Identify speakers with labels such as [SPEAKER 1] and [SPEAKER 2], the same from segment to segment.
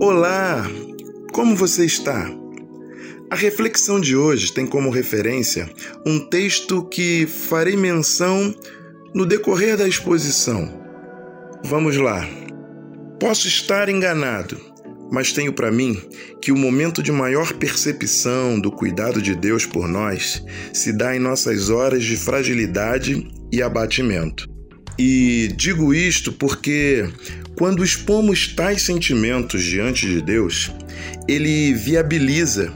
[SPEAKER 1] Olá, como você está? A reflexão de hoje tem como referência um texto que farei menção no decorrer da exposição. Vamos lá. Posso estar enganado, mas tenho para mim que o momento de maior percepção do cuidado de Deus por nós se dá em nossas horas de fragilidade e abatimento. E digo isto porque quando expomos tais sentimentos diante de Deus, ele viabiliza,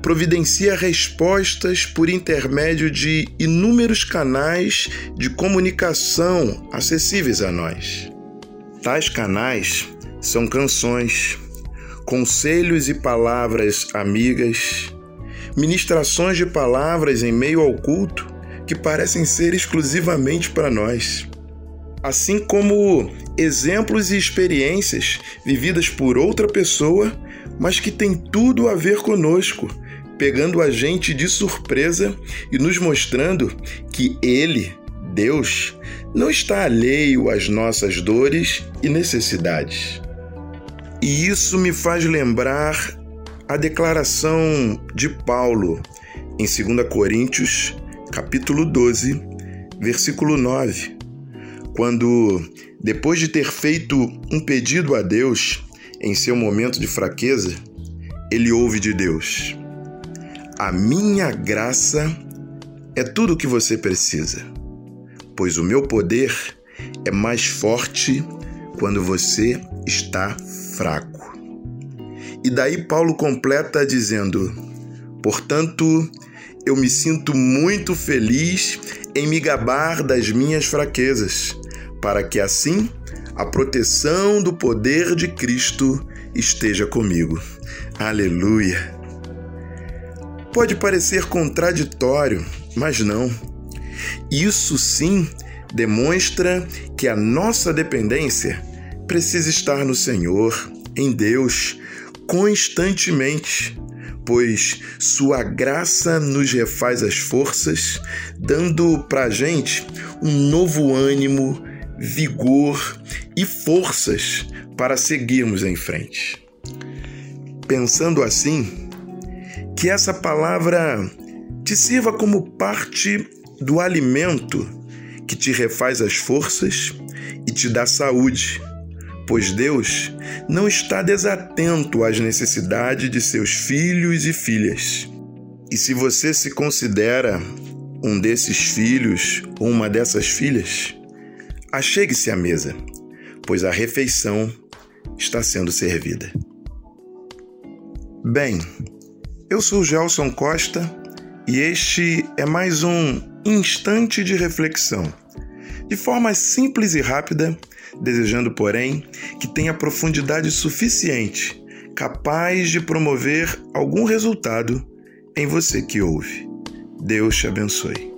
[SPEAKER 1] providencia respostas por intermédio de inúmeros canais de comunicação acessíveis a nós. Tais canais são canções, conselhos e palavras amigas, ministrações de palavras em meio ao culto que parecem ser exclusivamente para nós assim como exemplos e experiências vividas por outra pessoa, mas que tem tudo a ver conosco, pegando a gente de surpresa e nos mostrando que Ele, Deus, não está alheio às nossas dores e necessidades. E isso me faz lembrar a declaração de Paulo em 2 Coríntios, capítulo 12, versículo 9, quando, depois de ter feito um pedido a Deus em seu momento de fraqueza, ele ouve de Deus: A minha graça é tudo o que você precisa, pois o meu poder é mais forte quando você está fraco. E daí Paulo completa dizendo: Portanto, eu me sinto muito feliz em me gabar das minhas fraquezas, para que assim a proteção do poder de Cristo esteja comigo. Aleluia! Pode parecer contraditório, mas não. Isso sim demonstra que a nossa dependência precisa estar no Senhor, em Deus, constantemente pois Sua graça nos refaz as forças, dando para a gente um novo ânimo, vigor e forças para seguirmos em frente. Pensando assim, que essa palavra te sirva como parte do alimento que te refaz as forças e te dá saúde pois Deus não está desatento às necessidades de seus filhos e filhas. E se você se considera um desses filhos ou uma dessas filhas, achegue-se à mesa, pois a refeição está sendo servida. Bem, eu sou Gelson Costa e este é mais um instante de reflexão. De forma simples e rápida, desejando, porém, que tenha profundidade suficiente, capaz de promover algum resultado em você que ouve. Deus te abençoe.